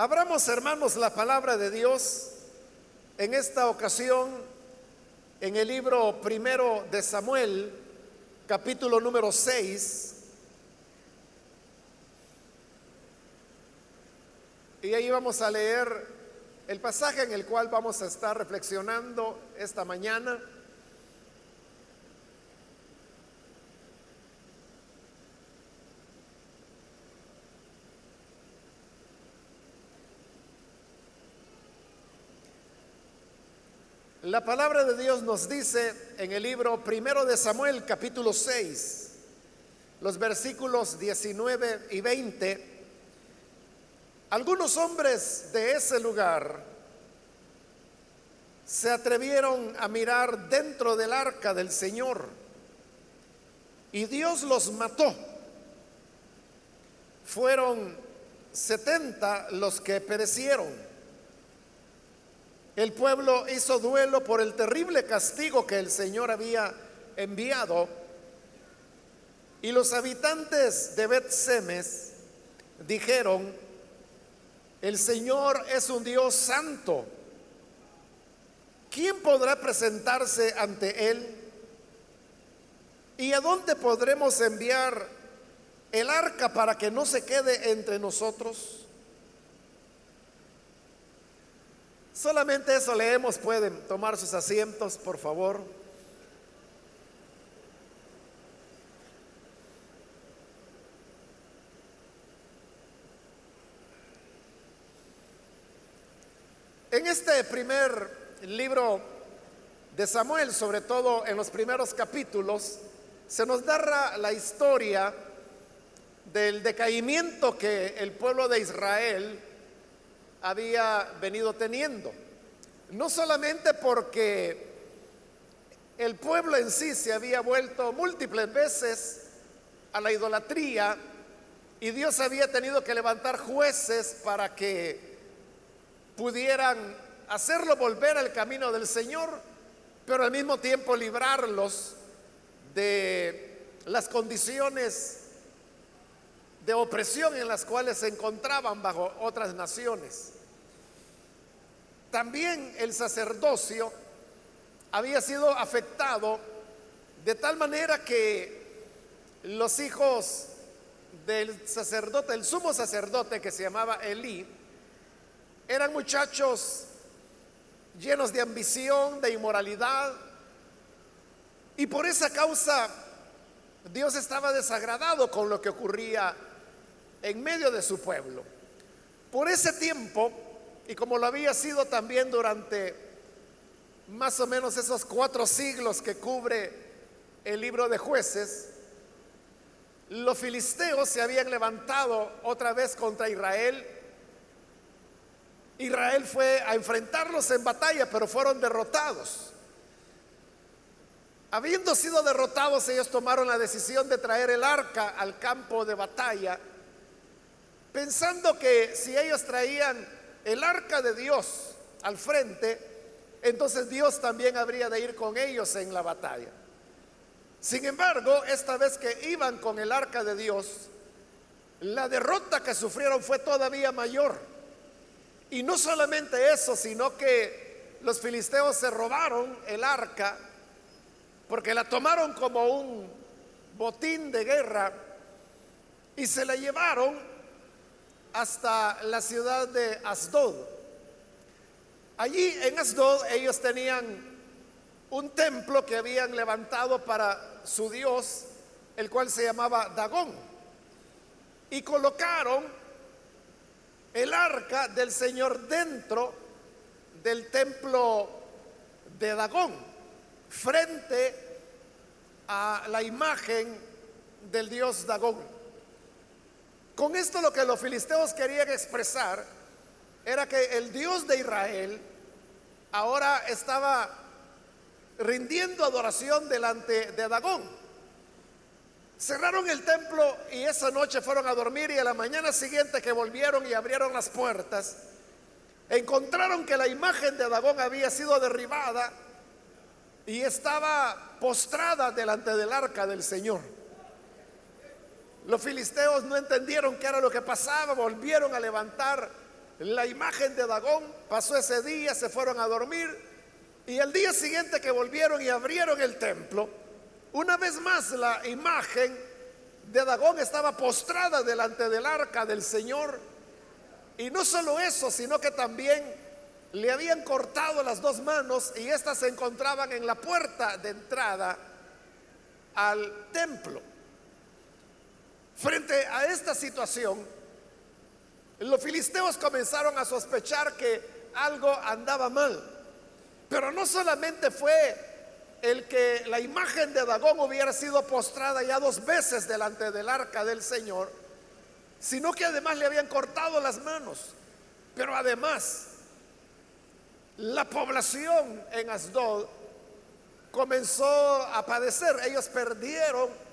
Abramos, hermanos, la palabra de Dios en esta ocasión en el libro primero de Samuel, capítulo número 6. Y ahí vamos a leer el pasaje en el cual vamos a estar reflexionando esta mañana. La palabra de Dios nos dice en el libro primero de Samuel capítulo 6, los versículos 19 y 20, algunos hombres de ese lugar se atrevieron a mirar dentro del arca del Señor y Dios los mató. Fueron 70 los que perecieron el pueblo hizo duelo por el terrible castigo que el Señor había enviado. Y los habitantes de Bet-Semes dijeron, el Señor es un Dios santo. ¿Quién podrá presentarse ante Él? ¿Y a dónde podremos enviar el arca para que no se quede entre nosotros? Solamente eso leemos. Pueden tomar sus asientos, por favor. En este primer libro de Samuel, sobre todo en los primeros capítulos, se nos narra la historia del decaimiento que el pueblo de Israel había venido teniendo. No solamente porque el pueblo en sí se había vuelto múltiples veces a la idolatría y Dios había tenido que levantar jueces para que pudieran hacerlo volver al camino del Señor, pero al mismo tiempo librarlos de las condiciones de opresión en las cuales se encontraban bajo otras naciones. También el sacerdocio había sido afectado de tal manera que los hijos del sacerdote, el sumo sacerdote que se llamaba Elí, eran muchachos llenos de ambición, de inmoralidad, y por esa causa Dios estaba desagradado con lo que ocurría en medio de su pueblo. Por ese tiempo, y como lo había sido también durante más o menos esos cuatro siglos que cubre el libro de jueces, los filisteos se habían levantado otra vez contra Israel. Israel fue a enfrentarlos en batalla, pero fueron derrotados. Habiendo sido derrotados, ellos tomaron la decisión de traer el arca al campo de batalla pensando que si ellos traían el arca de Dios al frente, entonces Dios también habría de ir con ellos en la batalla. Sin embargo, esta vez que iban con el arca de Dios, la derrota que sufrieron fue todavía mayor. Y no solamente eso, sino que los filisteos se robaron el arca porque la tomaron como un botín de guerra y se la llevaron hasta la ciudad de Asdod. Allí en Asdod ellos tenían un templo que habían levantado para su dios, el cual se llamaba Dagón. Y colocaron el arca del Señor dentro del templo de Dagón, frente a la imagen del dios Dagón. Con esto lo que los filisteos querían expresar era que el Dios de Israel ahora estaba rindiendo adoración delante de Dagón. Cerraron el templo y esa noche fueron a dormir y a la mañana siguiente que volvieron y abrieron las puertas, encontraron que la imagen de Dagón había sido derribada y estaba postrada delante del arca del Señor. Los filisteos no entendieron qué era lo que pasaba, volvieron a levantar la imagen de Dagón, pasó ese día, se fueron a dormir y el día siguiente que volvieron y abrieron el templo, una vez más la imagen de Dagón estaba postrada delante del arca del Señor. Y no solo eso, sino que también le habían cortado las dos manos y éstas se encontraban en la puerta de entrada al templo. Frente a esta situación, los filisteos comenzaron a sospechar que algo andaba mal. Pero no solamente fue el que la imagen de Dagón hubiera sido postrada ya dos veces delante del arca del Señor, sino que además le habían cortado las manos. Pero además, la población en Asdod comenzó a padecer. Ellos perdieron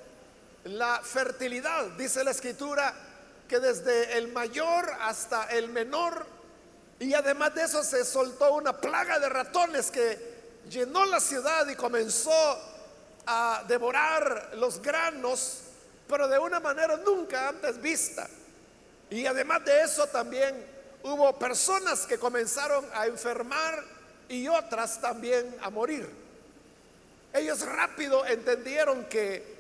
la fertilidad. Dice la escritura que desde el mayor hasta el menor, y además de eso se soltó una plaga de ratones que llenó la ciudad y comenzó a devorar los granos, pero de una manera nunca antes vista. Y además de eso también hubo personas que comenzaron a enfermar y otras también a morir. Ellos rápido entendieron que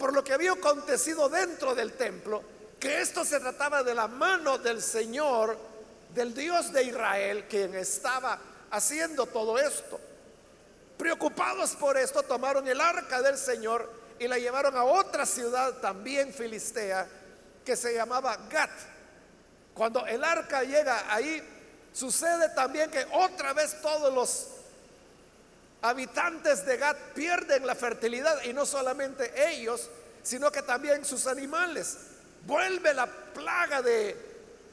por lo que había acontecido dentro del templo, que esto se trataba de la mano del Señor, del Dios de Israel, quien estaba haciendo todo esto. Preocupados por esto, tomaron el arca del Señor y la llevaron a otra ciudad también filistea que se llamaba Gat. Cuando el arca llega ahí, sucede también que otra vez todos los habitantes de Gat pierden la fertilidad y no solamente ellos, sino que también sus animales. Vuelve la plaga de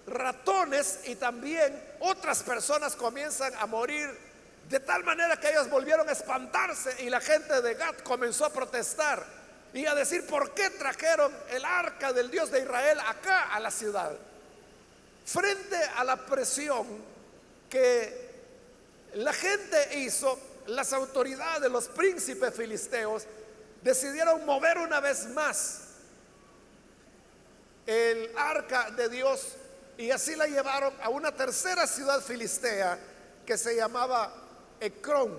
ratones y también otras personas comienzan a morir de tal manera que ellos volvieron a espantarse y la gente de Gad comenzó a protestar y a decir, ¿por qué trajeron el arca del Dios de Israel acá a la ciudad? Frente a la presión que la gente hizo, las autoridades, los príncipes filisteos, decidieron mover una vez más el arca de Dios y así la llevaron a una tercera ciudad filistea que se llamaba Ecrón.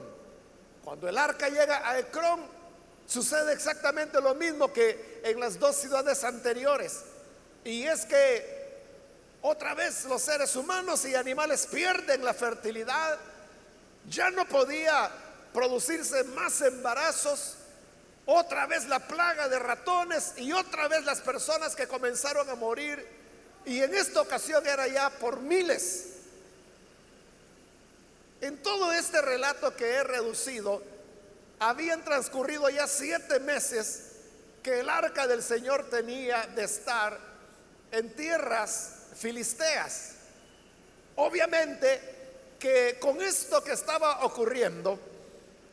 Cuando el arca llega a Ecrón, sucede exactamente lo mismo que en las dos ciudades anteriores. Y es que otra vez los seres humanos y animales pierden la fertilidad. Ya no podía producirse más embarazos. Otra vez la plaga de ratones y otra vez las personas que comenzaron a morir. Y en esta ocasión era ya por miles. En todo este relato que he reducido, habían transcurrido ya siete meses que el arca del Señor tenía de estar en tierras filisteas. Obviamente que con esto que estaba ocurriendo,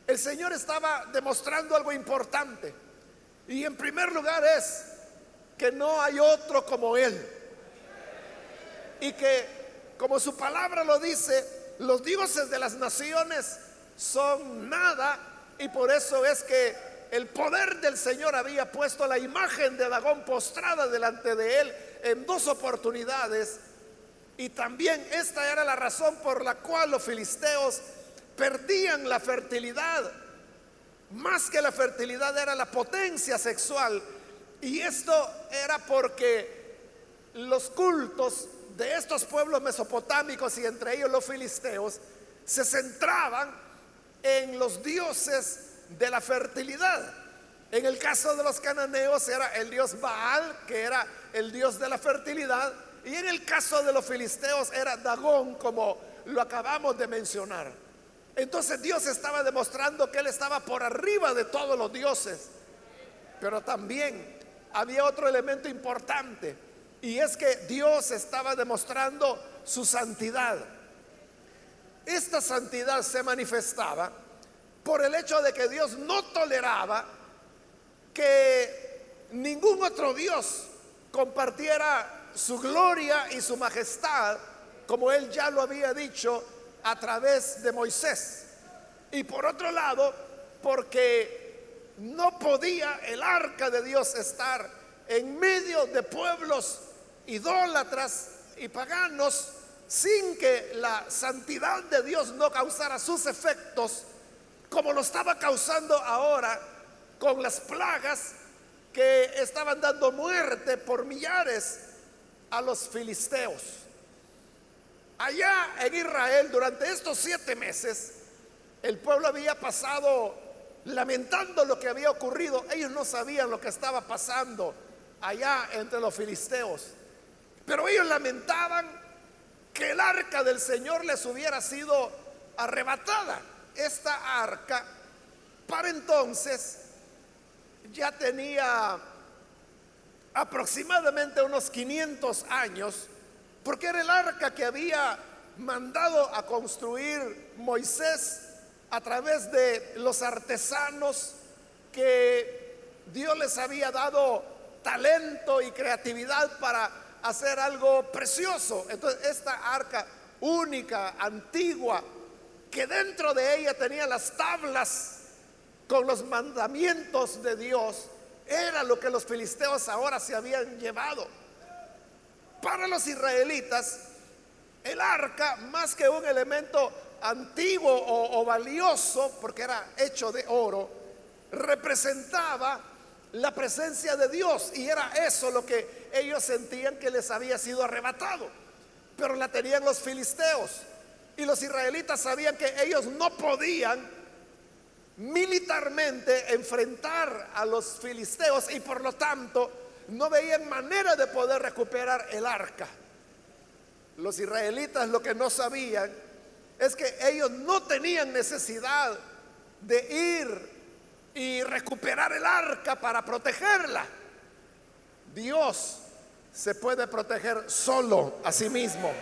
el Señor estaba demostrando algo importante. Y en primer lugar es que no hay otro como Él. Y que, como su palabra lo dice, los dioses de las naciones son nada y por eso es que el poder del Señor había puesto la imagen de Dagón postrada delante de él en dos oportunidades y también esta era la razón por la cual los filisteos perdían la fertilidad. Más que la fertilidad era la potencia sexual. Y esto era porque los cultos de estos pueblos mesopotámicos y entre ellos los filisteos se centraban en los dioses de la fertilidad. En el caso de los cananeos era el dios Baal, que era el dios de la fertilidad, y en el caso de los filisteos era Dagón, como lo acabamos de mencionar. Entonces Dios estaba demostrando que Él estaba por arriba de todos los dioses, pero también había otro elemento importante y es que Dios estaba demostrando su santidad. Esta santidad se manifestaba por el hecho de que Dios no toleraba que ningún otro Dios compartiera su gloria y su majestad, como él ya lo había dicho a través de Moisés. Y por otro lado, porque no podía el arca de Dios estar en medio de pueblos idólatras y paganos sin que la santidad de Dios no causara sus efectos, como lo estaba causando ahora con las plagas que estaban dando muerte por millares a los filisteos. Allá en Israel, durante estos siete meses, el pueblo había pasado lamentando lo que había ocurrido. Ellos no sabían lo que estaba pasando allá entre los filisteos. Pero ellos lamentaban que el arca del Señor les hubiera sido arrebatada. Esta arca, para entonces, ya tenía aproximadamente unos 500 años, porque era el arca que había mandado a construir Moisés a través de los artesanos que Dios les había dado talento y creatividad para hacer algo precioso. Entonces, esta arca única, antigua, que dentro de ella tenía las tablas con los mandamientos de Dios, era lo que los filisteos ahora se habían llevado. Para los israelitas, el arca, más que un elemento antiguo o, valioso, porque era hecho de oro, representaba la presencia de Dios y era eso lo que ellos sentían que les había sido arrebatado. Pero la tenían los filisteos y los israelitas sabían que ellos no podían militarmente enfrentar a los filisteos y por lo tanto no veían manera de poder recuperar el arca. Los israelitas lo que no sabían es que ellos no tenían necesidad de ir y recuperar el arca para protegerla. Dios se puede proteger solo a sí mismo,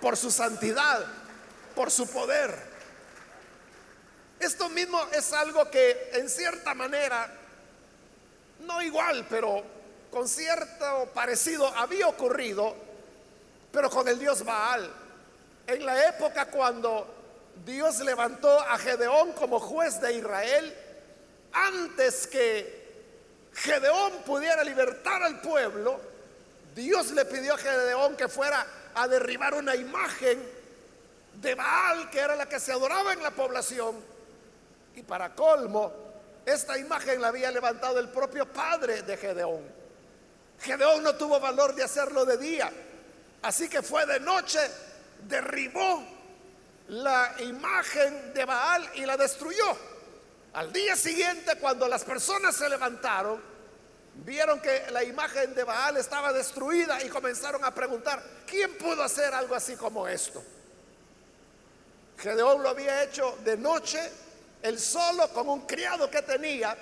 por su santidad, por su poder. Esto mismo es algo que en cierta manera, no igual, pero con cierto parecido había ocurrido, pero con el dios Baal. En la época cuando Dios levantó a Gedeón como juez de Israel, antes que Gedeón pudiera libertar al pueblo, Dios le pidió a Gedeón que fuera a derribar una imagen de Baal, que era la que se adoraba en la población y para colmo, esta imagen la había levantado el propio padre de Gedeón. Gedeón no tuvo valor de hacerlo de día, así que fue de noche, derribó la imagen de Baal y la destruyó. Al día siguiente, cuando las personas se levantaron, vieron que la imagen de Baal estaba destruida y comenzaron a preguntar, ¿quién pudo hacer algo así como esto? Gedeón lo había hecho de noche él solo con un criado que tenía.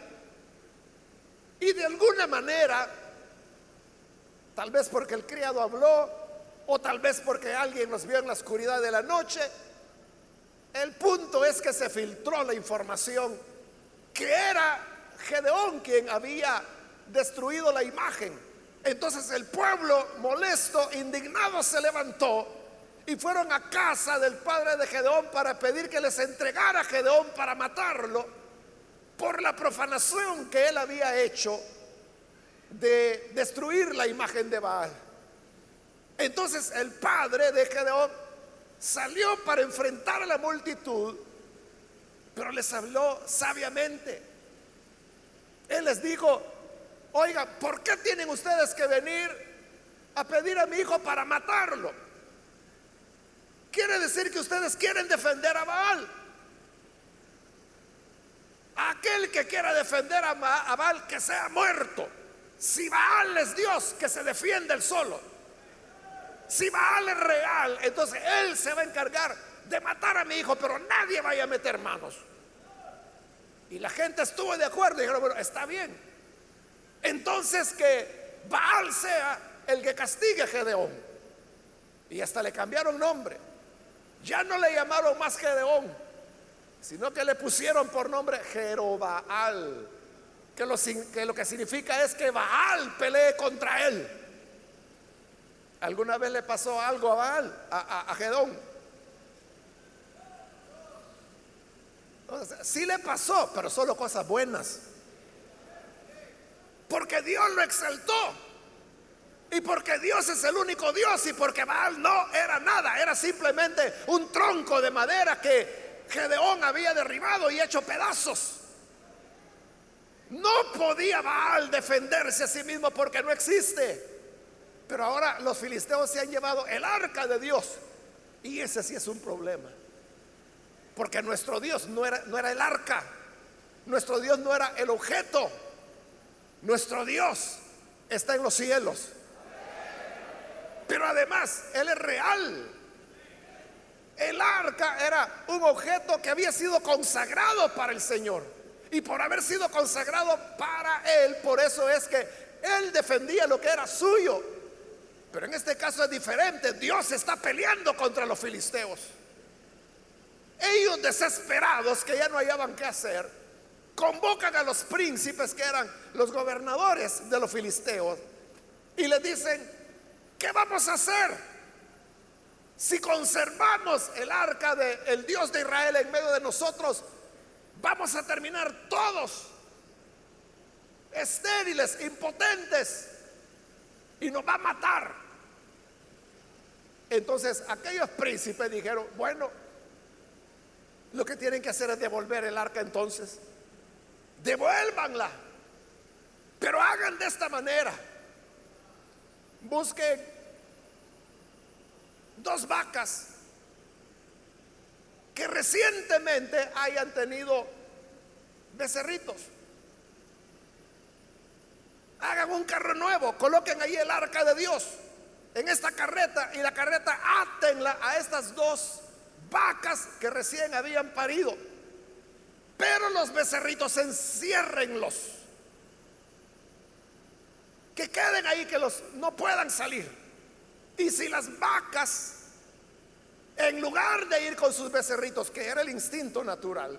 Y de alguna manera, tal vez porque el criado habló, o tal vez porque alguien nos vio en la oscuridad de la noche, el punto es que se filtró la información que era Gedeón quien había destruido la imagen. Entonces el pueblo molesto, indignado, se levantó y fueron a casa del padre de Gedeón para pedir que les entregara a Gedeón para matarlo por la profanación que él había hecho de destruir la imagen de Baal. Entonces el padre de Gedeón salió para enfrentar a la multitud, pero les habló sabiamente. Él les dijo, oiga, ¿por qué tienen ustedes que venir a pedir a mi hijo para matarlo? Quiere decir que ustedes quieren defender a Baal. Aquel que quiera defender a Baal, que sea muerto. Si Baal es Dios, que se defienda el solo. Si Baal es real, entonces él se va a encargar de matar a mi hijo, pero nadie vaya a meter manos. Y la gente estuvo de acuerdo y dijeron, bueno, está bien. Entonces que Baal sea el que castigue a Gedeón. Y hasta le cambiaron nombre. Ya no le llamaron más Gedeón, sino que le pusieron por nombre Jerobaal, que lo, que significa es que Baal pelee contra él. ¿Alguna vez le pasó algo a Baal, a, Gedón? sí le pasó, pero solo cosas buenas. Porque Dios lo exaltó. Porque Dios es el único Dios y porque Baal no era nada, era simplemente un tronco de madera que Gedeón había derribado y hecho pedazos. No podía Baal defenderse a sí mismo porque no existe. Pero ahora los filisteos se han llevado el arca de Dios. Y ese sí es un problema. Porque nuestro Dios no era, no era el arca. Nuestro Dios no era el objeto. Nuestro Dios está en los cielos. Pero además, Él es real. El arca era un objeto que había sido consagrado para el Señor. Y por haber sido consagrado para Él, por eso es que Él defendía lo que era suyo. Pero en este caso es diferente. Dios está peleando contra los filisteos. Ellos desesperados que ya no hallaban qué hacer, convocan a los príncipes que eran los gobernadores de los filisteos y les dicen, ¿qué vamos a hacer? Si conservamos el arca del Dios de Israel en medio de nosotros, vamos a terminar todos estériles, impotentes, y nos va a matar. Entonces aquellos príncipes dijeron, bueno, lo que tienen que hacer es devolver el arca entonces. Devuélvanla. Pero hagan de esta manera. Busquen dos vacas que recientemente hayan tenido becerritos. Hagan un carro nuevo, coloquen ahí el arca de Dios en esta carreta y la carreta átenla a estas dos vacas que recién habían parido. Pero los becerritos enciérrenlos. Que queden ahí, que los no puedan salir. Y si las vacas, en lugar de ir con sus becerritos, que era el instinto natural,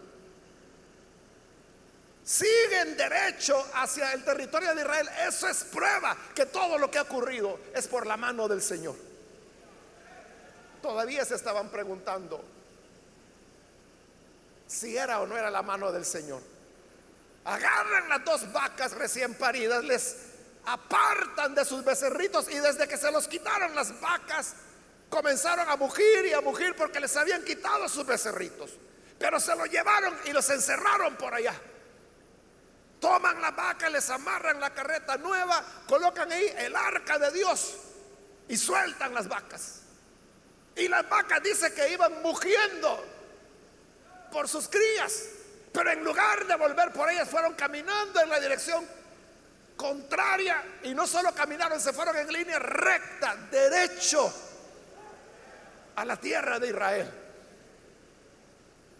siguen derecho hacia el territorio de Israel, eso es prueba que todo lo que ha ocurrido es por la mano del Señor. Todavía se estaban preguntando si era o no era la mano del Señor. Agarran las dos vacas recién paridas, les apartan de sus becerritos y desde que se los quitaron las vacas, comenzaron a mugir y a mugir porque les habían quitado sus becerritos. Pero se los llevaron y los encerraron por allá. Toman la vaca, les amarran la carreta nueva, colocan ahí el arca de Dios y sueltan las vacas. Y las vacas dice que iban mugiendo por sus crías, pero en lugar de volver por ellas fueron caminando en la dirección contraria y no solo caminaron, se fueron en línea recta, derecho a la tierra de Israel.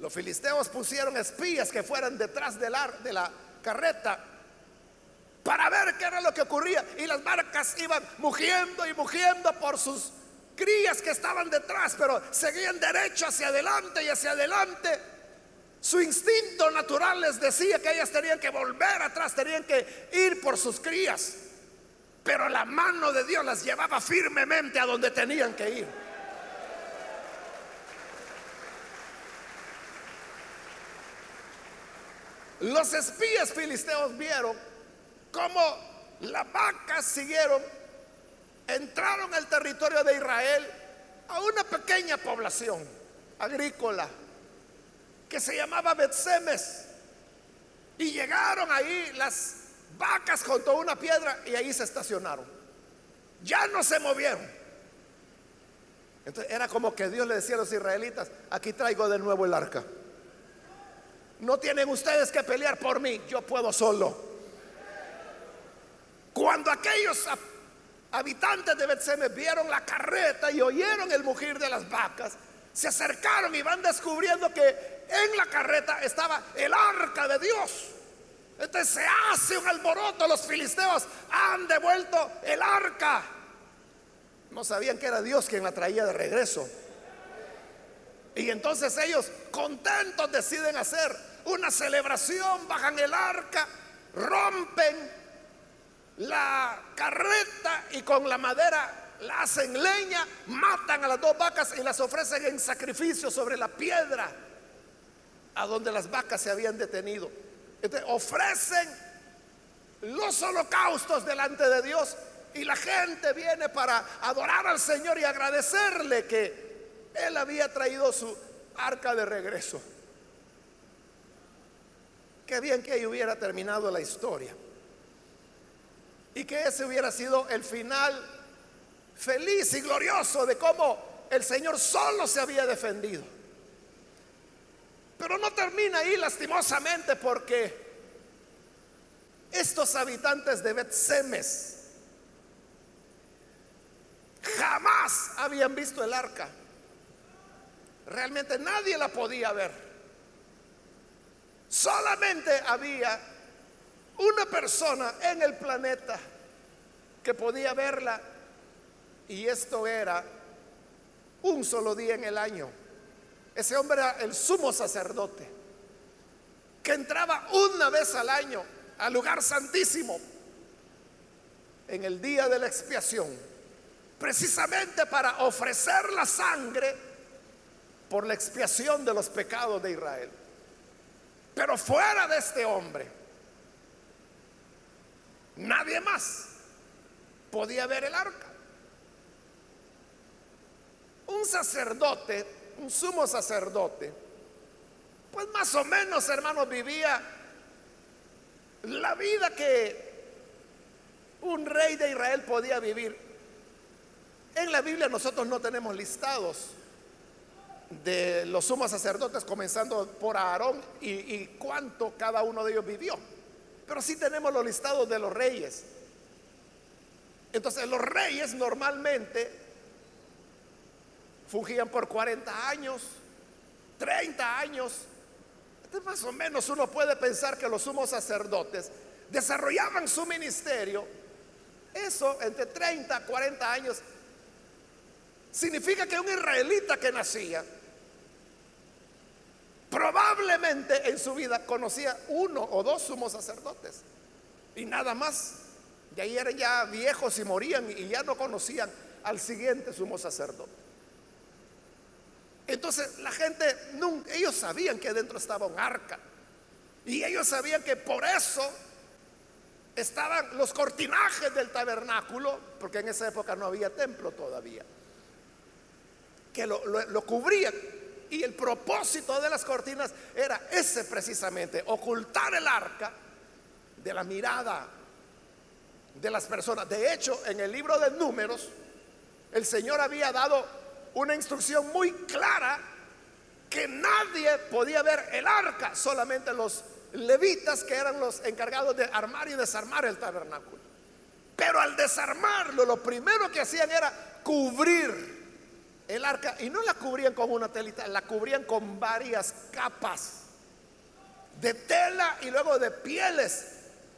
Los filisteos pusieron espías que fueran detrás del ar, de la carreta para ver qué era lo que ocurría. Y las barcas iban mugiendo y mugiendo por sus crías que estaban detrás, pero seguían derecho hacia adelante y hacia adelante. Su instinto natural les decía que ellas tenían que volver atrás, tenían que ir por sus crías. Pero la mano de Dios las llevaba firmemente a donde tenían que ir. Los espías filisteos vieron cómo las vacas siguieron, entraron al territorio de Israel a una pequeña población agrícola que se llamaba Betsemes. Y llegaron ahí las vacas junto a una piedra y ahí se estacionaron. Ya no se movieron. Entonces era como que Dios le decía a los israelitas, aquí traigo de nuevo el arca. No tienen ustedes que pelear por mí, yo puedo solo. Cuando aquellos habitantes de Betseme vieron la carreta y oyeron el mugir de las vacas, se acercaron y van descubriendo que en la carreta estaba el arca de Dios. Entonces se hace un alboroto, los filisteos han devuelto el arca. No sabían que era Dios quien la traía de regreso. Y entonces ellos contentos deciden hacer una celebración, bajan el arca, rompen la carreta y con la madera la hacen leña, matan a las dos vacas y las ofrecen en sacrificio sobre la piedra a donde las vacas se habían detenido. Entonces, ofrecen los holocaustos delante de Dios Y la gente viene para adorar al Señor y agradecerle que Él había traído su arca de regreso. Qué bien que ahí hubiera terminado la historia. Y que ese hubiera sido el final feliz y glorioso de cómo el Señor solo se había defendido. Pero no termina ahí lastimosamente porque estos habitantes de Bet-Semes jamás habían visto el arca. Realmente nadie la podía ver. Solamente había una persona en el planeta que podía verla y esto era un solo día en el año. Ese hombre era el sumo sacerdote que entraba una vez al año al lugar santísimo en el día de la expiación, precisamente para ofrecer la sangre por la expiación de los pecados de Israel. Pero fuera de este hombre, nadie más podía ver el arca. Un sacerdote, un sumo sacerdote, pues más o menos, hermanos, vivía la vida que un rey de Israel podía vivir. En la Biblia nosotros no tenemos listados de los sumos sacerdotes, comenzando por Aarón y, cuánto cada uno de ellos vivió. Pero sí tenemos los listados de los reyes. Entonces los reyes normalmente fungían por 40 años, 30 años. Más o menos uno puede pensar que los sumos sacerdotes desarrollaban su ministerio. Eso entre 30 a 40 años significa que un israelita que nacía probablemente en su vida conocía uno o dos sumos sacerdotes y nada más. De ahí eran ya viejos y morían y ya no conocían al siguiente sumo sacerdote. Entonces la gente, nunca, ellos sabían que dentro estaba un arca. Y ellos sabían que por eso estaban los cortinajes del tabernáculo, porque en esa época no había templo todavía, que lo, lo cubrían. Y el propósito de las cortinas era ese precisamente, ocultar el arca de la mirada de las personas. De hecho, en el libro de números, el Señor había dado una instrucción muy clara que nadie podía ver el arca, solamente los levitas que eran los encargados de armar y desarmar el tabernáculo. Pero al desarmarlo, lo primero que hacían era cubrir el arca y no la cubrían con una telita, la cubrían con varias capas de tela y luego de pieles,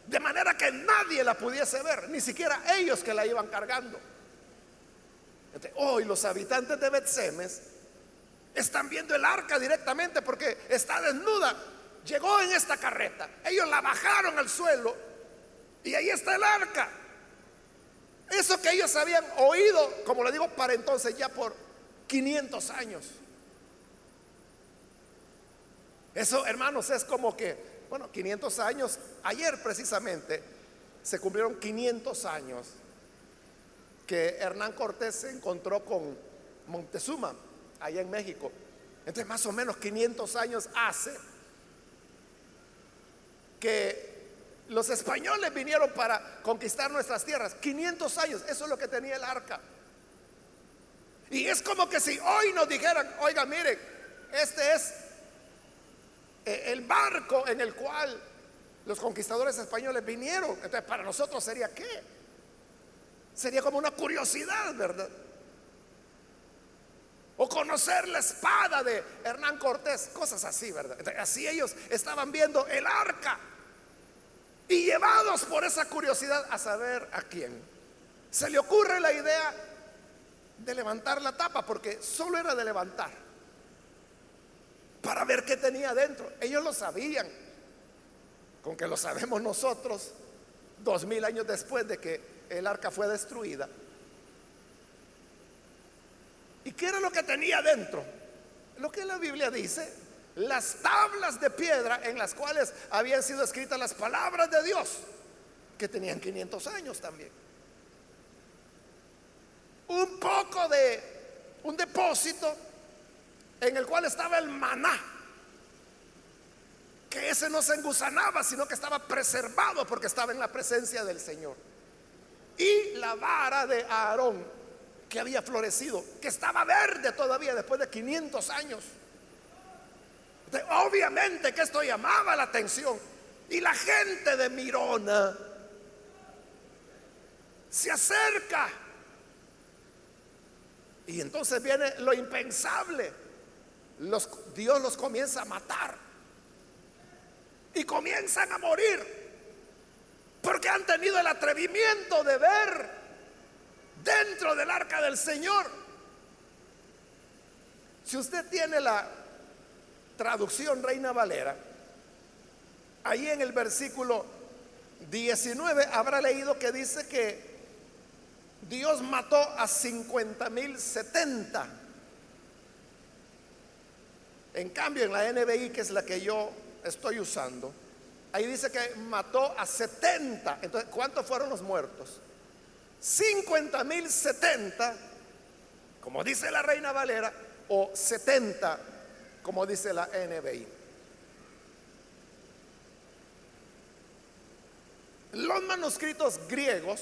de manera que nadie la pudiese ver, ni siquiera ellos que la iban cargando. Hoy los habitantes de Betsemes están viendo el arca directamente porque está desnuda. Llegó en esta carreta, ellos la bajaron al suelo y ahí está el arca. Eso que ellos habían oído, como le digo, para entonces ya por 500 años. Eso, hermanos, es como que, bueno, 500 años, ayer precisamente se cumplieron 500 años que Hernán Cortés se encontró con Montezuma, allá en México. Entonces, más o menos 500 años hace que los españoles vinieron para conquistar nuestras tierras. 500 años, eso es lo que tenía el arca. Y es como que si hoy nos dijeran, oiga, mire, este es eh, el barco en el cual los conquistadores españoles vinieron. Entonces, para nosotros sería qué? Sería como una curiosidad, ¿verdad? O conocer la espada de Hernán Cortés, cosas así, ¿verdad? así ellos estaban viendo el arca y llevados por esa curiosidad a saber a quién. Se le ocurre la idea de levantar la tapa, porque solo era de levantar, para ver qué tenía dentro. Ellos lo sabían, con que lo sabemos nosotros, dos mil años después de que el arca fue destruida. ¿Y qué era lo que tenía dentro? Lo que la Biblia dice, las tablas de piedra en las cuales habían sido escritas las palabras de Dios, que tenían 500 años también. un poco de un depósito en el cual estaba el maná, que ese no se engusanaba, sino que estaba preservado porque estaba en la presencia del Señor. Y la vara de Aarón, que había florecido, que estaba verde todavía después de 500 años. obviamente que esto llamaba la atención. Y la gente de Mirona se acerca. Y entonces viene lo impensable. Dios los comienza a matar. Y comienzan a morir. Porque han tenido el atrevimiento de ver dentro del arca del Señor. Si usted tiene la traducción Reina Valera, ahí en el versículo 19 habrá leído que dice que Dios mató a 50 mil 70. En cambio, en la NBI, que es la que yo estoy usando, ahí dice que mató a 70. Entonces, ¿cuántos fueron los muertos? 50 mil 70, como dice la Reina Valera, o 70, como dice la NBI. Los manuscritos griegos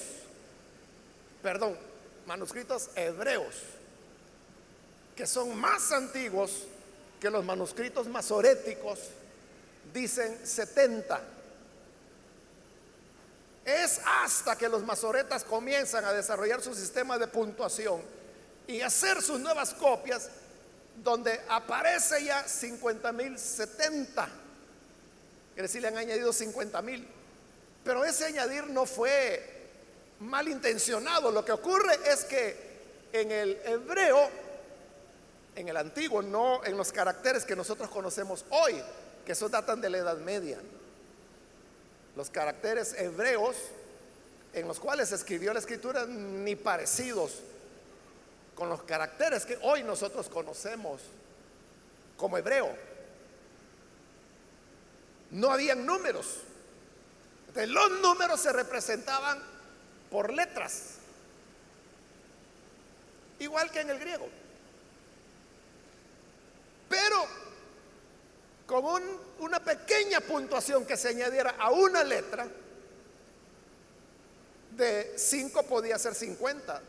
perdón, manuscritos hebreos, que son más antiguos que los manuscritos masoréticos, dicen 70. Es hasta que los masoretas comienzan a desarrollar su sistema de puntuación y hacer sus nuevas copias, donde aparece ya 50 mil 70. Es decir, le han añadido 50 mil. Pero ese añadir no fue malintencionado. Lo que ocurre es que en el hebreo, en el antiguo, no en los caracteres que nosotros conocemos hoy, que esos datan de la Edad Media. Los caracteres hebreos en los cuales escribió la escritura ni parecidos con los caracteres que hoy nosotros conocemos como hebreo. No habían números. los números se representaban por letras, igual que en el griego. Pero con una pequeña puntuación que se añadiera a una letra, de 5 podía ser 50,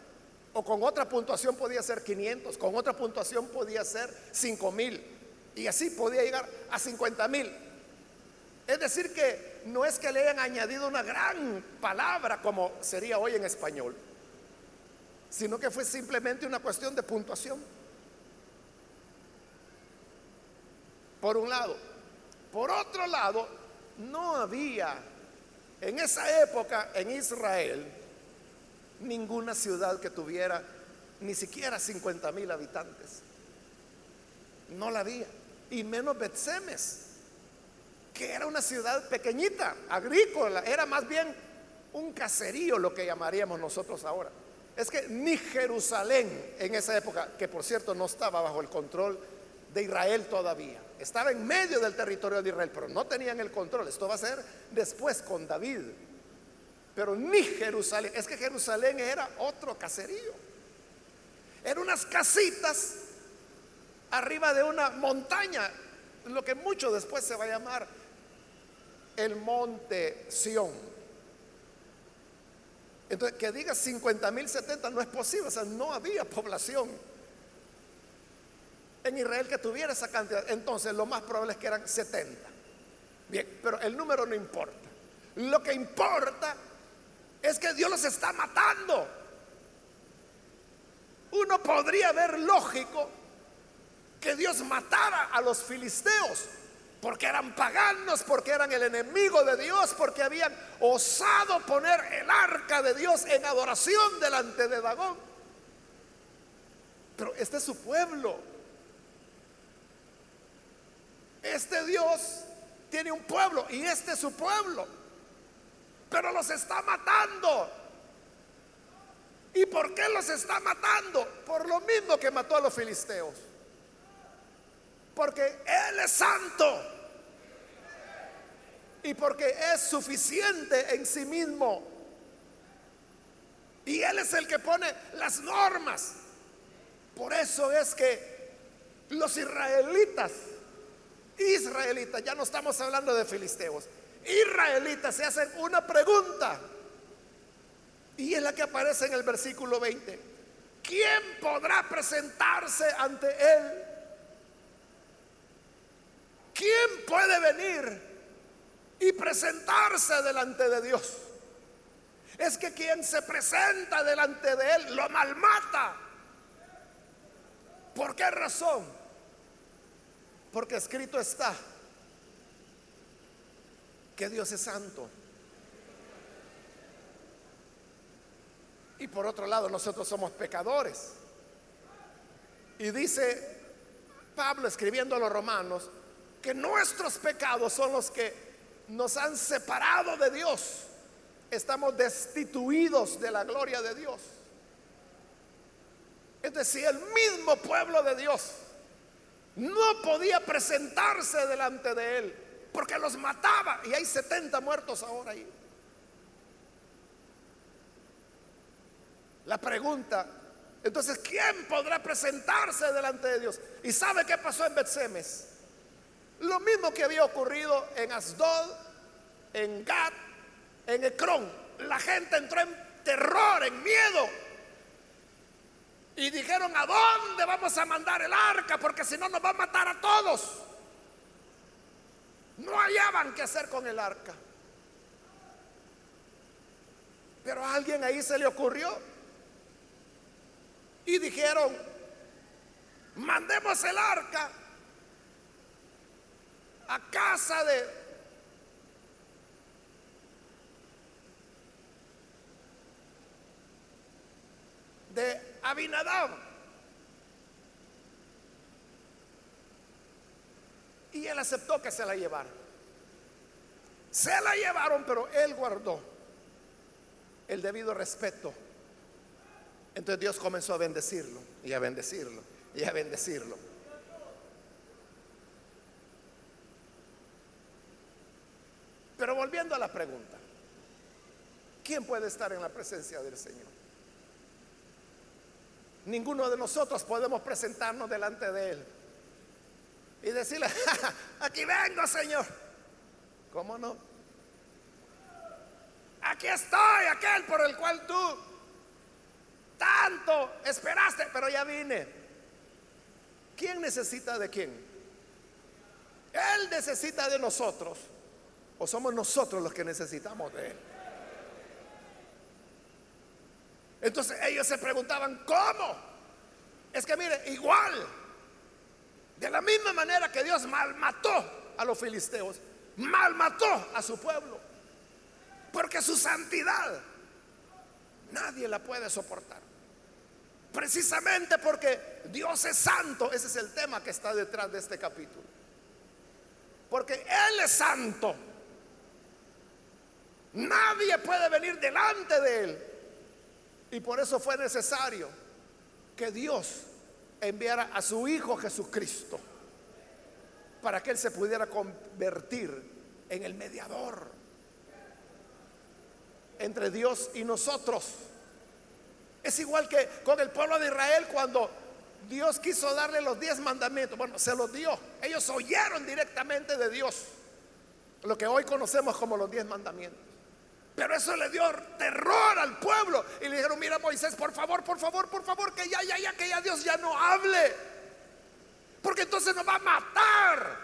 o con otra puntuación podía ser 500, con otra puntuación podía ser 5 mil, y así podía llegar a 50 mil. Es decir, que no es que le hayan añadido una gran palabra como sería hoy en español, sino que fue simplemente una cuestión de puntuación. Por un lado. Por otro lado, no había en esa época en Israel ninguna ciudad que tuviera ni siquiera 50 mil habitantes. No la había. Y menos Betsemes que era una ciudad pequeñita, agrícola, era más bien un caserío lo que llamaríamos nosotros ahora. Es que ni Jerusalén en esa época, que por cierto no estaba bajo el control de Israel todavía, estaba en medio del territorio de Israel, pero no tenían el control. Esto va a ser después con David. Pero ni Jerusalén, es que Jerusalén era otro caserío. Eran unas casitas arriba de una montaña, lo que mucho después se va a llamar el monte Sión. Entonces, que diga 50 mil 70 no es posible, o sea, no había población en Israel que tuviera esa cantidad. Entonces, lo más probable es que eran 70. Bien, pero el número no importa. Lo que importa es que Dios los está matando. Uno podría ver lógico que Dios matara a los filisteos porque eran paganos, porque eran el enemigo de Dios, porque habían osado poner el arca de Dios en adoración delante de Dagón. Pero este es su pueblo. Este Dios tiene un pueblo y este es su pueblo. Pero los está matando. ¿Y por qué los está matando? Por lo mismo que mató a los filisteos. Porque Él es santo y porque es suficiente en sí mismo. Y Él es el que pone las normas. Por eso es que los israelitas, israelitas, ya no estamos hablando de filisteos, israelitas se hacen una pregunta. Y es la que aparece en el versículo 20. ¿Quién podrá presentarse ante Él? ¿Quién puede venir y presentarse delante de Dios? Es que quien se presenta delante de Él lo malmata. ¿Por qué razón? Porque escrito está que Dios es santo. Y por otro lado, nosotros somos pecadores. Y dice Pablo escribiendo a los romanos que nuestros pecados son los que nos han separado de Dios. Estamos destituidos de la gloria de Dios. Es decir, el mismo pueblo de Dios no podía presentarse delante de él porque los mataba y hay 70 muertos ahora ahí. La pregunta, entonces, ¿quién podrá presentarse delante de Dios? ¿Y sabe qué pasó en Betsemes? Lo mismo que había ocurrido en Asdod, en Gad, en Ecrón. La gente entró en terror, en miedo y dijeron, ¿a dónde vamos a mandar el arca? Porque si no nos va a matar a todos. No hallaban qué hacer con el arca. Pero a alguien ahí se le ocurrió. Y dijeron, mandemos el arca a casa de de Abinadab. Y él aceptó que se la llevaran. Se la llevaron, pero él guardó el debido respeto. Entonces Dios comenzó a bendecirlo y a bendecirlo y a bendecirlo. Pero volviendo a la pregunta, ¿quién puede estar en la presencia del Señor? Ninguno de nosotros podemos presentarnos delante de Él y decirle, aquí vengo, Señor. ¿Cómo no? Aquí estoy, aquel por el cual tú tanto esperaste, pero ya vine. ¿Quién necesita de quién? Él necesita de nosotros o somos nosotros los que necesitamos de Él. Entonces ellos se preguntaban, ¿cómo? Es que mire, igual, de la misma manera que Dios malmató a los filisteos, malmató a su pueblo, porque su santidad nadie la puede soportar. Precisamente porque Dios es santo, ese es el tema que está detrás de este capítulo. Porque Él es santo. Nadie puede venir delante de Él y por eso fue necesario que Dios enviara a su Hijo Jesucristo para que Él se pudiera convertir en el mediador entre Dios y nosotros. Es igual que con el pueblo de Israel cuando Dios quiso darle los diez mandamientos. Bueno, se los dio. Ellos oyeron directamente de Dios lo que hoy conocemos como los diez mandamientos. Pero eso le dio terror al pueblo. Y le dijeron, mira Moisés, por favor, por favor, por favor, que ya, ya, ya, que ya Dios ya no hable. Porque entonces nos va a matar.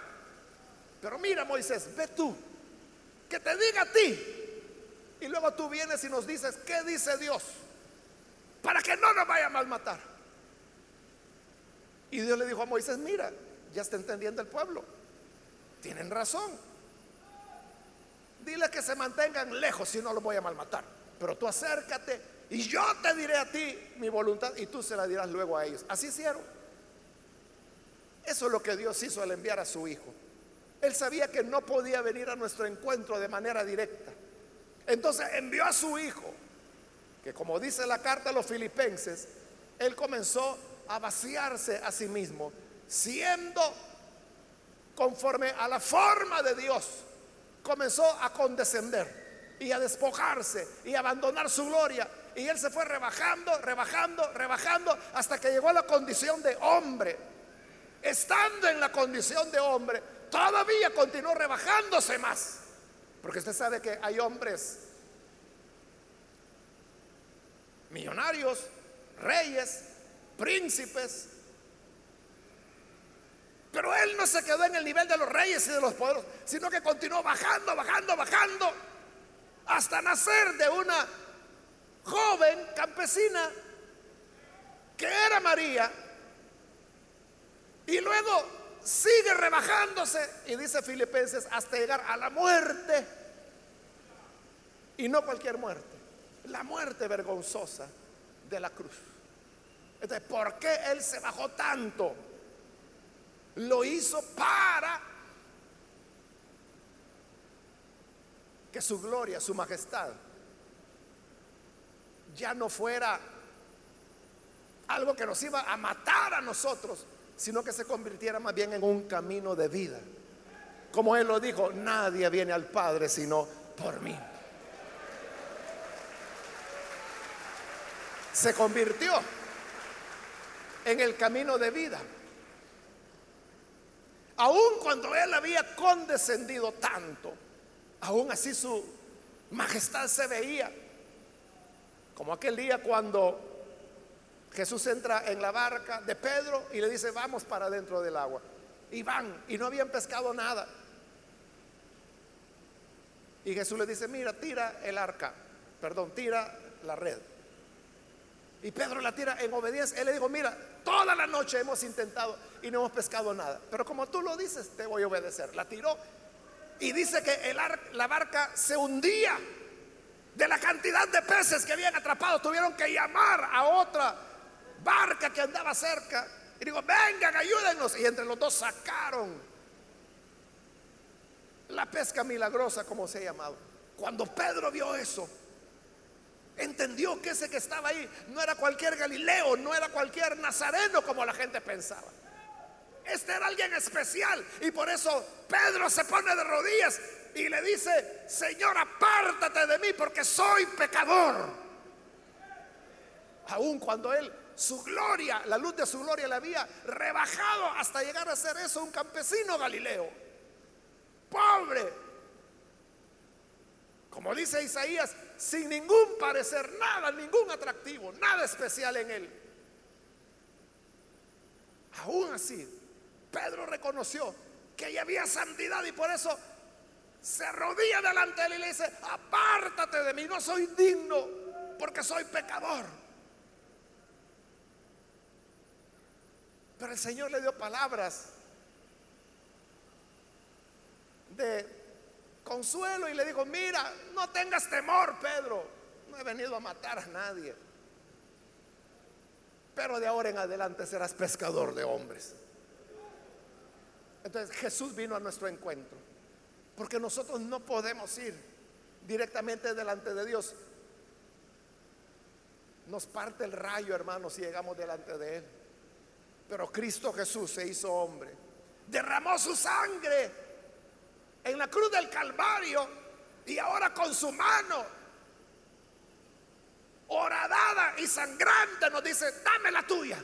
Pero mira Moisés, ve tú, que te diga a ti. Y luego tú vienes y nos dices, ¿qué dice Dios? Para que no nos vaya a malmatar. Y Dios le dijo a Moisés, mira, ya está entendiendo el pueblo. Tienen razón. Dile que se mantengan lejos si no los voy a malmatar. Pero tú acércate y yo te diré a ti mi voluntad y tú se la dirás luego a ellos. Así hicieron. Eso es lo que Dios hizo al enviar a su Hijo. Él sabía que no podía venir a nuestro encuentro de manera directa. Entonces envió a su Hijo, que como dice la carta a los filipenses, Él comenzó a vaciarse a sí mismo, siendo conforme a la forma de Dios comenzó a condescender y a despojarse y a abandonar su gloria y él se fue rebajando, rebajando, rebajando, hasta que llegó a la condición de hombre. Estando en la condición de hombre, todavía continuó rebajándose más. Porque usted sabe que hay hombres millonarios, reyes, príncipes. Pero él no se quedó en el nivel de los reyes y de los poderosos, sino que continuó bajando, bajando, bajando, hasta nacer de una joven campesina que era María. Y luego sigue rebajándose y dice Filipenses hasta llegar a la muerte. Y no cualquier muerte, la muerte vergonzosa de la cruz. Entonces, ¿por qué Él se bajó tanto? Lo hizo para que su gloria, su majestad, ya no fuera algo que nos iba a matar a nosotros, sino que se convirtiera más bien en un camino de vida. Como Él lo dijo, nadie viene al Padre sino por mí. Se convirtió en el camino de vida. Aun cuando él había condescendido tanto, aún así su majestad se veía. Como aquel día cuando Jesús entra en la barca de Pedro y le dice, vamos para dentro del agua. Y van, y no habían pescado nada. Y Jesús le dice, mira, tira el arca, perdón, tira la red. Y Pedro la tira en obediencia. Él le dijo, mira, toda la noche hemos intentado y no hemos pescado nada. Pero como tú lo dices, te voy a obedecer. La tiró y dice que la barca se hundía de la cantidad de peces que habían atrapado. Tuvieron que llamar a otra barca que andaba cerca. Y digo, vengan, ayúdennos. Y entre los dos sacaron la pesca milagrosa, como se ha llamado. Cuando Pedro vio eso, entendió que ese que estaba ahí no era cualquier Galileo, no era cualquier Nazareno como la gente pensaba. Este era alguien especial y por eso Pedro se pone de rodillas y le dice, Señor, apártate de mí porque soy pecador. Aun cuando él, su gloria, la luz de su gloria le había rebajado hasta llegar a ser eso, un campesino galileo. Pobre. Como dice Isaías, sin ningún parecer, nada, ningún atractivo, nada especial en él. Aún así, Pedro reconoció que ya había santidad y por eso se arrodilla delante de él y le dice, apártate de mí, no soy digno porque soy pecador. Pero el Señor le dio palabras de consuelo y le dijo, mira, no tengas temor, Pedro, no he venido a matar a nadie. Pero de ahora en adelante serás pescador de hombres. Entonces Jesús vino a nuestro encuentro, porque nosotros no podemos ir directamente delante de Dios. Nos parte el rayo, hermanos, si llegamos delante de Él. Pero Cristo Jesús se hizo hombre, derramó su sangre en la cruz del Calvario y ahora con su mano horadada y sangrante nos dice, dame la tuya.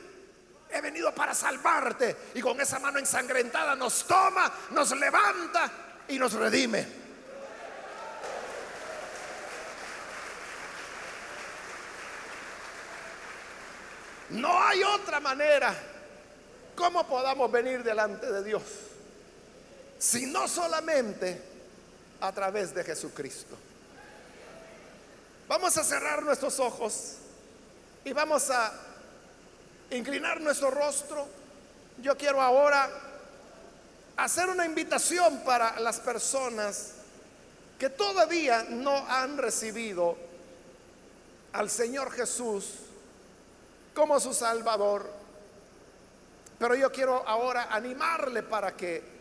He venido para salvarte y con esa mano ensangrentada nos toma, nos levanta y nos redime. No hay otra manera como podamos venir delante de Dios sino solamente a través de Jesucristo. Vamos a cerrar nuestros ojos y vamos a inclinar nuestro rostro. Yo quiero ahora hacer una invitación para las personas que todavía no han recibido al Señor Jesús como su Salvador. Pero yo quiero ahora animarle para que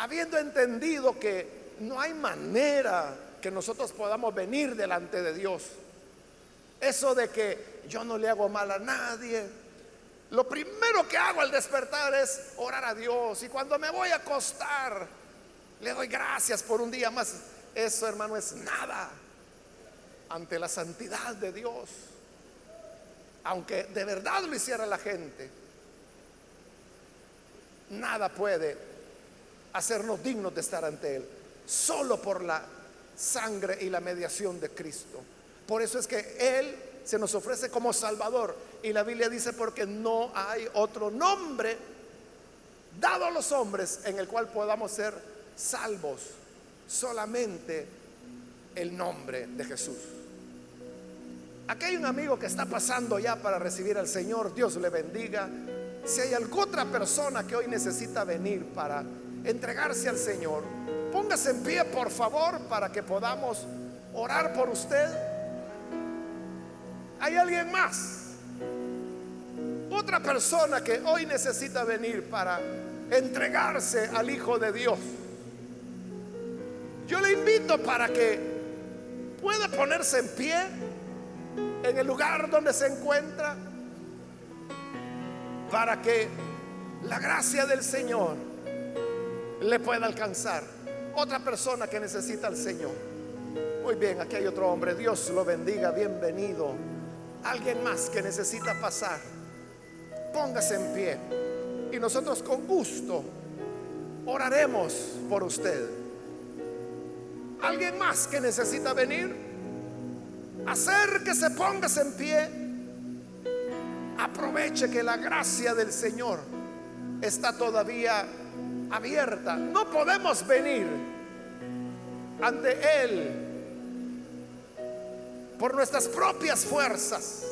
habiendo entendido que no hay manera que nosotros podamos venir delante de Dios, eso de que yo no le hago mal a nadie, lo primero que hago al despertar es orar a Dios y cuando me voy a acostar, le doy gracias por un día más. Eso, hermano, es nada. ante la santidad de Dios, aunque de verdad lo hiciera la gente, nada puede hacernos dignos de estar ante Él, solo por la sangre y la mediación de Cristo. Por eso es que Él se nos ofrece como Salvador. Y la Biblia dice porque no hay otro nombre dado a los hombres en el cual podamos ser salvos. Solamente el nombre de Jesús. Aquí hay un amigo que está pasando ya para recibir al Señor. Dios le bendiga. Si hay alguna otra persona que hoy necesita venir para entregarse al Señor, póngase en pie, por favor, para que podamos orar por usted. ¿Hay alguien más? Otra persona que hoy necesita venir para entregarse al Hijo de Dios. Yo le invito para que pueda ponerse en pie en el lugar donde se encuentra para que la gracia del Señor le pueda alcanzar. Otra persona que necesita al Señor. Muy bien, aquí hay otro hombre. Dios lo bendiga. Bienvenido. Alguien más que necesita pasar. Póngase en pie. Y nosotros con gusto oraremos por usted. Alguien más que necesita venir. Acérquese, póngase en pie Aproveche que la gracia del Señor está todavía abierta. No podemos venir ante Él por nuestras propias fuerzas.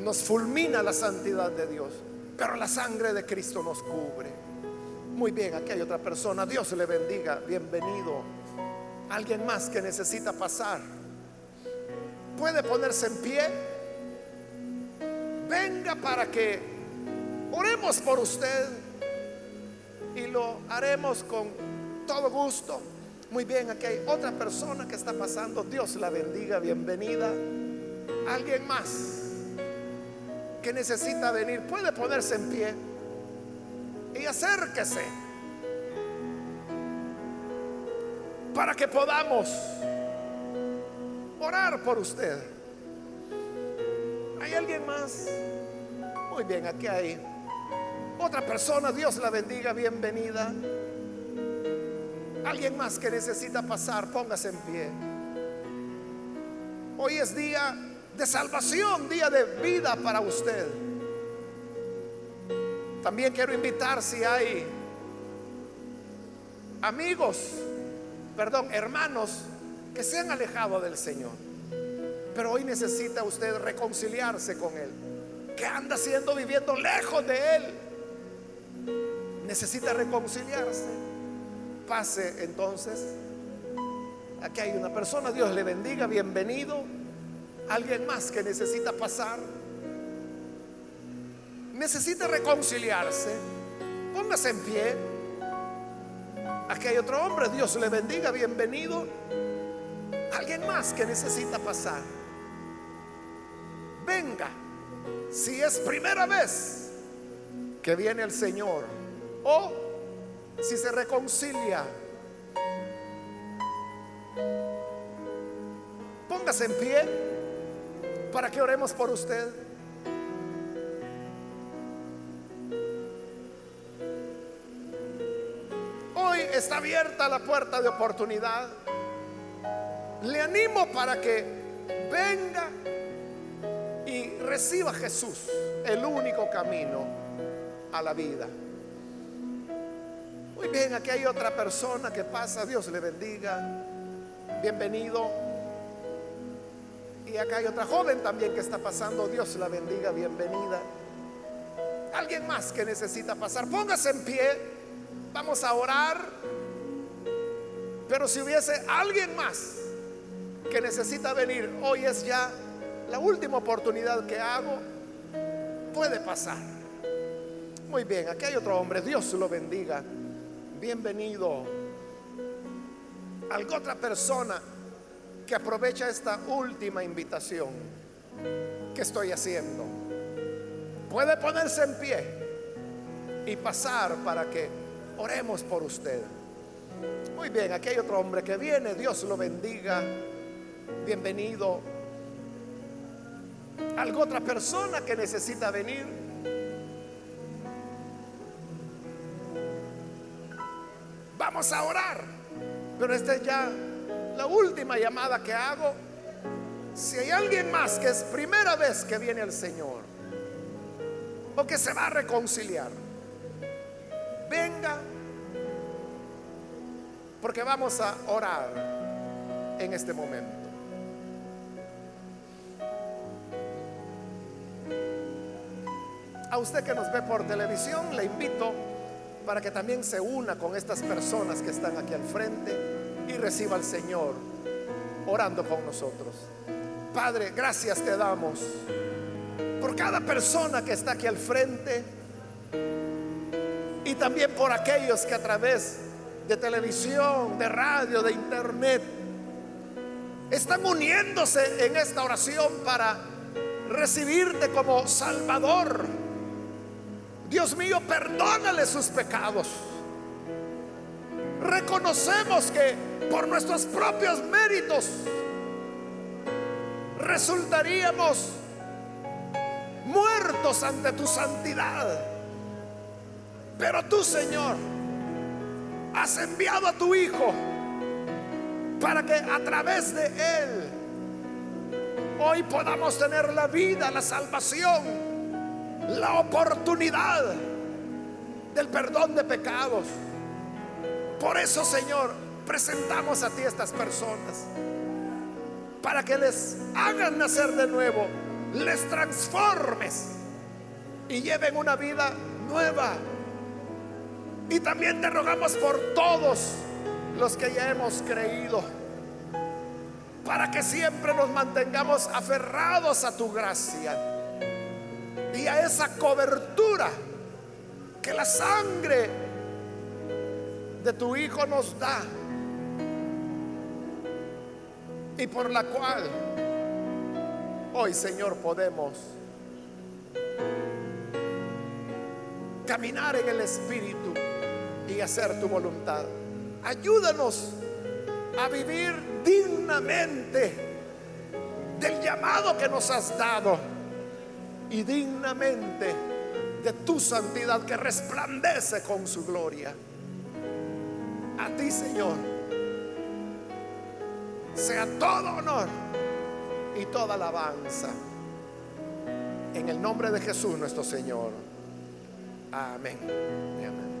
Nos fulmina la santidad de Dios, pero la sangre de Cristo nos cubre. Muy bien, aquí hay otra persona. Dios le bendiga. Bienvenido. Alguien más que necesita pasar. Puede ponerse en pie venga para que oremos por usted y lo haremos con todo gusto. Muy bien, aquí hay otra persona que está pasando. Dios la bendiga, bienvenida. Alguien más que necesita venir puede ponerse en pie y acérquese para que podamos orar por usted. ¿Hay alguien más? Muy bien, aquí hay otra persona. Dios la bendiga, bienvenida. Alguien más que necesita pasar, póngase en pie. Hoy es día de salvación, día de vida para usted. También quiero invitar si hay amigos, perdón, hermanos que se han alejado del Señor pero hoy necesita usted reconciliarse con Él. Que anda siendo viviendo lejos de Él. Necesita reconciliarse. Pase entonces. Aquí hay una persona, Dios le bendiga, bienvenido. Alguien más que necesita pasar. Necesita reconciliarse. Póngase en pie. Aquí hay otro hombre, Dios le bendiga, bienvenido. Alguien más que necesita pasar venga, si es primera vez que viene el Señor o si se reconcilia, póngase en pie para que oremos por usted. Hoy está abierta la puerta de oportunidad. Le animo para que venga reciba a Jesús, el único camino a la vida. Muy bien, aquí hay otra persona que pasa, Dios le bendiga, bienvenido. Y acá hay otra joven también que está pasando, Dios la bendiga, bienvenida. Alguien más que necesita pasar, póngase en pie, vamos a orar. Pero si hubiese alguien más que necesita venir, hoy es ya la última oportunidad que hago puede pasar. Muy bien, aquí hay otro hombre, Dios lo bendiga. Bienvenido. Algo otra persona que aprovecha esta última invitación que estoy haciendo. Puede ponerse en pie y pasar para que oremos por usted. Muy bien, aquí hay otro hombre que viene. Dios lo bendiga. Bienvenido. ¿Algo otra persona que necesita venir? A orar. Pero esta es ya la última llamada que hago. Si hay alguien más que es primera vez que viene al Señor o que se va a reconciliar, venga porque vamos a orar en este momento. A usted que nos ve por televisión, le invito para que también se una con estas personas que están aquí al frente y reciba al Señor orando con nosotros. Padre, gracias te damos por cada persona que está aquí al frente y también por aquellos que a través de televisión, de radio, de internet, están uniéndose en esta oración para recibirte como Salvador. Dios mío, perdónale sus pecados. Reconocemos que por nuestros propios méritos resultaríamos muertos ante tu santidad. Pero tú, Señor, has enviado a tu Hijo para que a través de Él hoy podamos tener la vida, la salvación, la oportunidad del perdón de pecados. Por eso, Señor, presentamos a ti estas personas para que les hagan nacer de nuevo, les transformes y lleven una vida nueva y también te rogamos por todos los que ya hemos creído, para que siempre nos mantengamos aferrados a tu gracia y a esa cobertura que la sangre de tu Hijo nos da y por la cual hoy, Señor, podemos caminar en el Espíritu y hacer tu voluntad. Ayúdanos a vivir dignamente del llamado que nos has dado y dignamente de tu santidad que resplandece con su gloria. A ti, Señor, sea todo honor y toda alabanza. En el nombre de Jesús nuestro Señor. Amén. Amén.